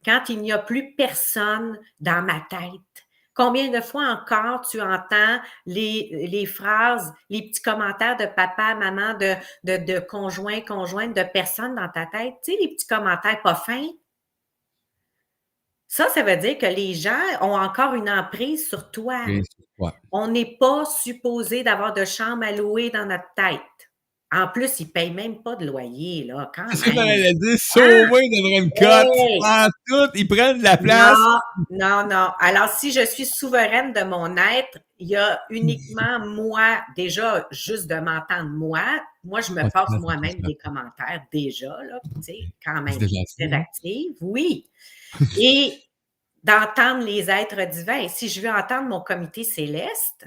[SPEAKER 6] quand il n'y a plus personne dans ma tête. Combien de fois encore tu entends les, les phrases, les petits commentaires de papa, maman, de, de, de conjoint, conjointe, de personnes dans ta tête? Tu sais, les petits commentaires pas fins? Ça, ça veut dire que les gens ont encore une emprise sur toi.
[SPEAKER 5] Ouais.
[SPEAKER 6] On n'est pas supposé d'avoir de chambre à louer dans notre tête. En plus, ils ne payent même pas de loyer, là, quand
[SPEAKER 5] C'est ce que
[SPEAKER 6] même.
[SPEAKER 5] j'allais dire, Sauvé devrait une cote.
[SPEAKER 6] Hey!
[SPEAKER 5] Ah, tout, ils prennent de la place.
[SPEAKER 6] Non, non, non. Alors, si je suis souveraine de mon être, il y a uniquement moi, déjà, juste de m'entendre moi. Moi, je me passe
[SPEAKER 5] c'est
[SPEAKER 6] moi-même des commentaires déjà, là, tu sais, quand même
[SPEAKER 5] C'est ça,
[SPEAKER 6] très
[SPEAKER 5] hein?
[SPEAKER 6] active, oui. Et d'entendre les êtres divins. Si je veux entendre mon comité céleste,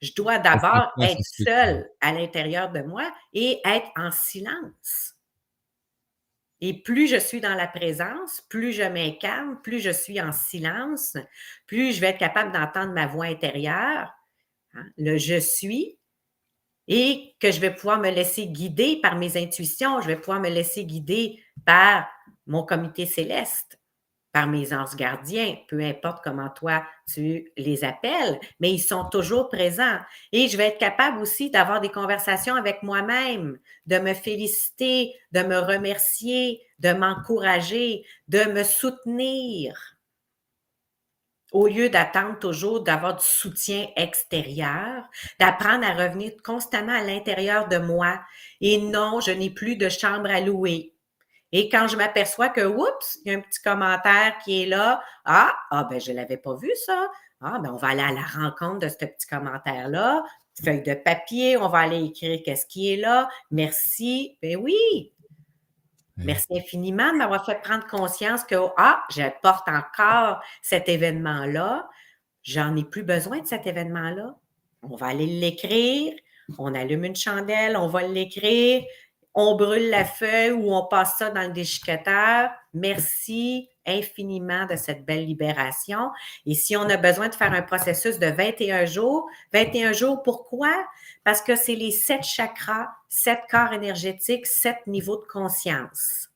[SPEAKER 6] je dois d'abord
[SPEAKER 5] Ouais, c'est
[SPEAKER 6] être seule à l'intérieur de moi et être en silence. Et plus je suis dans la présence, plus je m'incarne, plus je suis en silence, plus je vais être capable d'entendre ma voix intérieure, hein, le je suis, et que je vais pouvoir me laisser guider par mes intuitions, je vais pouvoir me laisser guider par mon comité céleste, mes anges gardiens, peu importe comment toi tu les appelles, mais ils sont toujours présents. Et je vais être capable aussi d'avoir des conversations avec moi-même, de me féliciter, de me remercier, de m'encourager, de me soutenir. Au lieu d'attendre toujours d'avoir du soutien extérieur, d'apprendre à revenir constamment à l'intérieur de moi. Et non, je n'ai plus de chambre à louer. Et quand je m'aperçois que, oups, il y a un petit commentaire qui est là, ah, ah ben je ne l'avais pas vu ça. Ah, ben on va aller à la rencontre de ce petit commentaire-là. Feuille de papier, on va aller écrire qu'est-ce qui est là. Merci. Ben oui. Merci infiniment de m'avoir fait prendre conscience que, ah, je porte encore cet événement-là. J'en ai plus besoin de cet événement-là. On va aller l'écrire. On allume une chandelle, on va l'écrire. On brûle la feuille ou on passe ça dans le déchiqueteur. Merci infiniment de cette belle libération. Et si on a besoin de faire un processus de 21 jours, 21 jours, pourquoi? Parce que c'est les sept chakras, sept corps énergétiques, sept niveaux de conscience.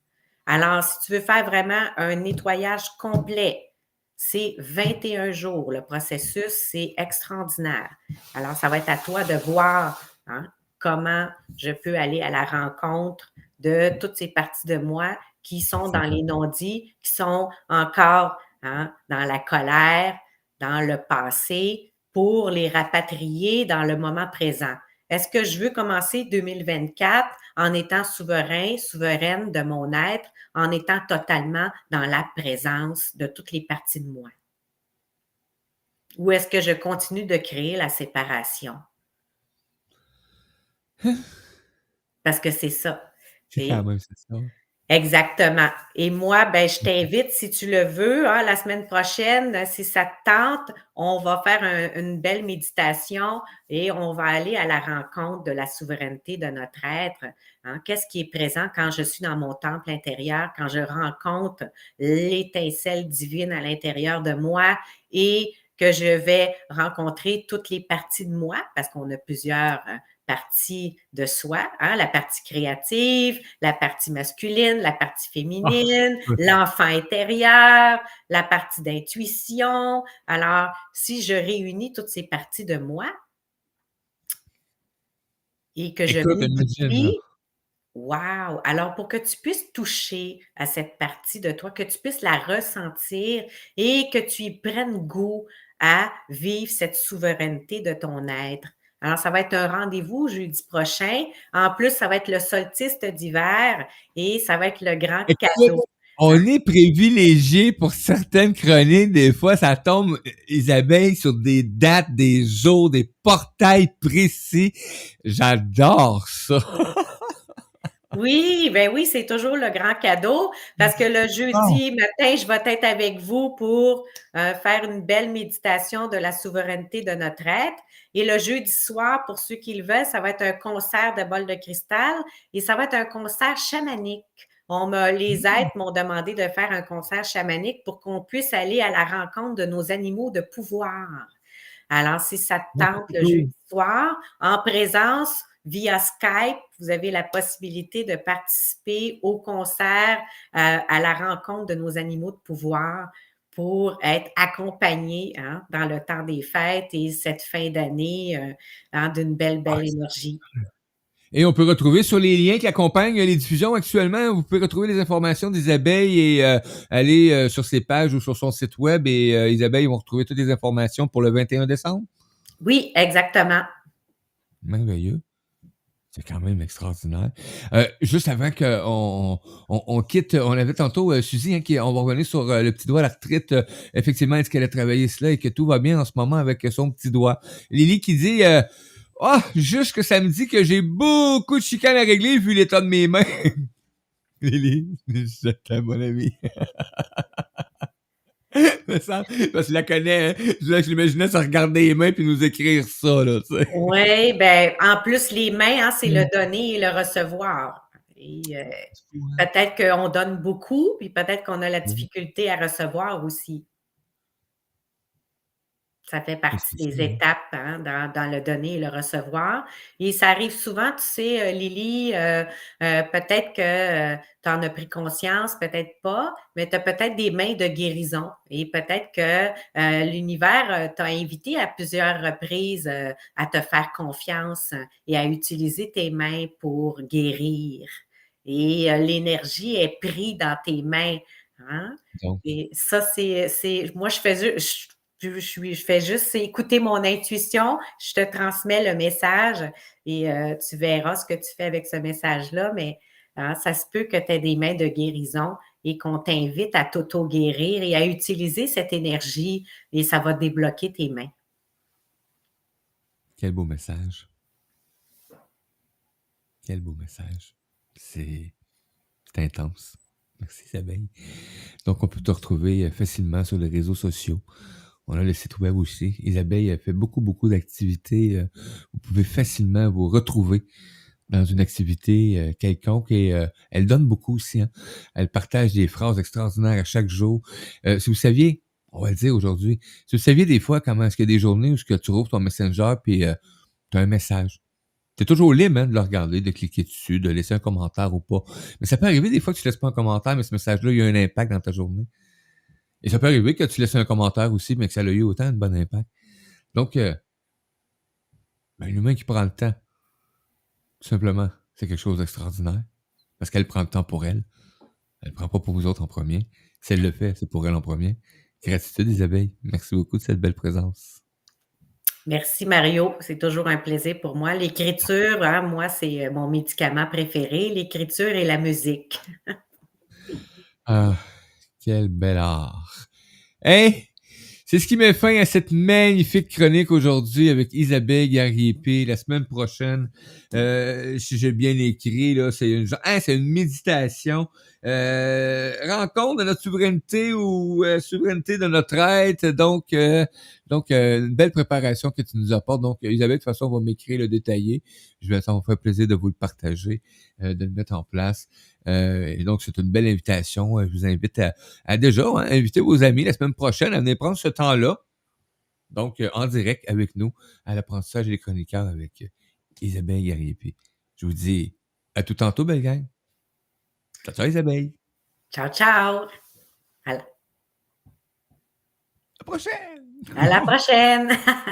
[SPEAKER 6] Alors, si tu veux faire vraiment un nettoyage complet, c'est 21 jours. Le processus, c'est extraordinaire. Alors, ça va être à toi de voir hein, comment je peux aller à la rencontre de toutes ces parties de moi qui sont dans les non-dits, qui sont encore hein, dans la colère, dans le passé, pour les rapatrier dans le moment présent. Est-ce que je veux commencer 2024 en étant souverain, souveraine de mon être, en étant totalement dans la présence de toutes les parties de moi? Ou est-ce que je continue de créer la séparation? Parce que c'est ça.
[SPEAKER 5] C'est quand même c'est ça.
[SPEAKER 6] Exactement. Et moi, ben, je t'invite, si tu le veux, hein, la semaine prochaine, si ça te tente, on va faire un- une belle méditation et on va aller à la rencontre de la souveraineté de notre être. hein. Qu'est-ce qui est présent quand je suis dans mon temple intérieur, quand je rencontre l'étincelle divine à l'intérieur de moi et que je vais rencontrer toutes les parties de moi, parce qu'on a plusieurs euh, partie de soi, hein, la partie créative, la partie masculine, la partie féminine, l'enfant intérieur, la partie d'intuition. Alors, si je réunis toutes ces parties de moi et que je
[SPEAKER 5] Écoute, là.
[SPEAKER 6] Wow! Alors, pour que tu puisses toucher à cette partie de toi, que tu puisses la ressentir et que tu y prennes goût à vivre cette souveraineté de ton être. Alors, ça va être un rendez-vous jeudi prochain. En plus, ça va être le solstice d'hiver et ça va être le grand cadeau.
[SPEAKER 5] On est privilégié pour certaines chroniques. Des fois, ça tombe, Isabelle, sur des dates, des jours, des portails précis. J'adore ça.
[SPEAKER 6] Oui, ben oui, c'est toujours le grand cadeau parce que le jeudi matin, je vais être avec vous pour euh, faire une belle méditation de la souveraineté de notre être. Et le jeudi soir, pour ceux qui le veulent, ça va être un concert de bol de cristal et ça va être un concert chamanique. On les êtres m'ont demandé de faire un concert chamanique pour qu'on puisse aller à la rencontre de nos animaux de pouvoir. Alors, si ça te tente le jeudi soir, en présence, via Skype, vous avez la possibilité de participer au concert, euh, à la rencontre de nos animaux de pouvoir pour être accompagnés hein, dans le temps des fêtes et cette fin d'année euh, hein, d'une belle, belle
[SPEAKER 5] Ah,
[SPEAKER 6] énergie.
[SPEAKER 5] Et on peut retrouver sur les liens qui accompagnent les diffusions actuellement, vous pouvez retrouver les informations d'Isabelle et euh, aller euh, sur ses pages ou sur son site web et euh, Isabelle, ils vont retrouver toutes les informations pour le 21 décembre.
[SPEAKER 6] Oui, exactement.
[SPEAKER 5] Merveilleux. C'est quand même extraordinaire. Euh, juste avant qu'on on, on quitte, on avait tantôt euh, Suzy, hein, qui, on va revenir sur euh, le petit doigt, l'arthrite. Euh, effectivement, est-ce qu'elle a travaillé cela et que tout va bien en ce moment avec son petit doigt? Lily qui dit Ah, juste que ça me dit que j'ai beaucoup de chicanes à régler vu l'état de mes mains. Lily, je t'aime, mon ami. Parce que je la connais, hein. je, je l'imaginais se regarder les mains puis nous écrire ça, là, tu sais.
[SPEAKER 6] Oui, ben en plus, les mains, hein, c'est le donner et le recevoir. Et euh, peut-être qu'on donne beaucoup, puis peut-être qu'on a la difficulté à recevoir aussi. Ça fait partie des étapes hein, dans, dans le donner et le recevoir. Et ça arrive souvent, tu sais, euh, Lily, euh, euh, peut-être que tu en as pris conscience, peut-être pas, mais tu as peut-être des mains de guérison. Et peut-être que l'univers t'a invité à plusieurs reprises à te faire confiance et à utiliser tes mains pour guérir. Et l'énergie est prise dans tes mains. Hein? Et ça, c'est, c'est, moi, je fais, ju- je, je, fais juste écouter mon intuition, je te transmets le message et euh, tu verras ce que tu fais avec ce message-là, mais hein, ça se peut que tu aies des mains de guérison et qu'on t'invite à t'auto-guérir et à utiliser cette énergie et ça va débloquer tes mains.
[SPEAKER 5] Quel beau message. Quel beau message. C'est c'est intense. Merci Isabelle. Donc on peut te retrouver euh, facilement sur les réseaux sociaux. On a le site web aussi. Isabelle a fait beaucoup, beaucoup d'activités. euh, Vous pouvez facilement vous retrouver dans une activité euh, quelconque et euh, elle donne beaucoup aussi. Hein. Elle partage des phrases extraordinaires à chaque jour. Euh, si vous saviez, on va le dire aujourd'hui, si vous saviez des fois comment est-ce qu'il y a des journées où ce que tu ouvres ton messenger puis tu as un message. Tu toujours libre hein, de le regarder, de cliquer dessus, de laisser un commentaire ou pas. Mais ça peut arriver des fois que tu laisses pas un commentaire, mais ce message-là, il y a un impact dans ta journée. Et ça peut arriver que tu laisses un commentaire aussi, mais que ça a eu autant de bon impact. Donc, ben, l'humain qui prend le temps tout simplement, c'est quelque chose d'extraordinaire. Parce qu'elle prend le temps pour elle. Elle ne prend pas pour vous autres en premier. Si elle le fait, c'est pour elle en premier. Gratitude, Isabelle. Merci beaucoup de cette belle présence.
[SPEAKER 6] Merci, Mario. C'est toujours un plaisir pour moi. L'écriture, hein, moi, c'est euh, mon médicament préféré. L'écriture et la musique.
[SPEAKER 5] ah, quel bel art. Hey! C'est ce qui met fin à cette magnifique chronique aujourd'hui avec Isabelle Garriépé. La semaine prochaine, euh, si j'ai bien écrit, là, c'est une, hein, c'est une méditation. Euh, rencontre de notre souveraineté ou euh, souveraineté de notre être. Donc, euh, donc une belle préparation que tu nous apportes. Donc, Isabelle, de toute façon, on va m'écrire le détaillé. Je vais, me faire plaisir de vous le partager, de le mettre en place. Et donc, c'est une belle invitation. Je vous invite à, déjà hein, inviter vos amis la semaine prochaine à venir prendre ce temps-là. Donc, en direct avec nous à l'apprentissage des chroniqueurs avec Isabelle Garriépé. Je vous dis à tout tantôt, belle gang. Ciao, ciao Isabelle.
[SPEAKER 6] Ciao, ciao.
[SPEAKER 5] À la prochaine.
[SPEAKER 6] À la prochaine.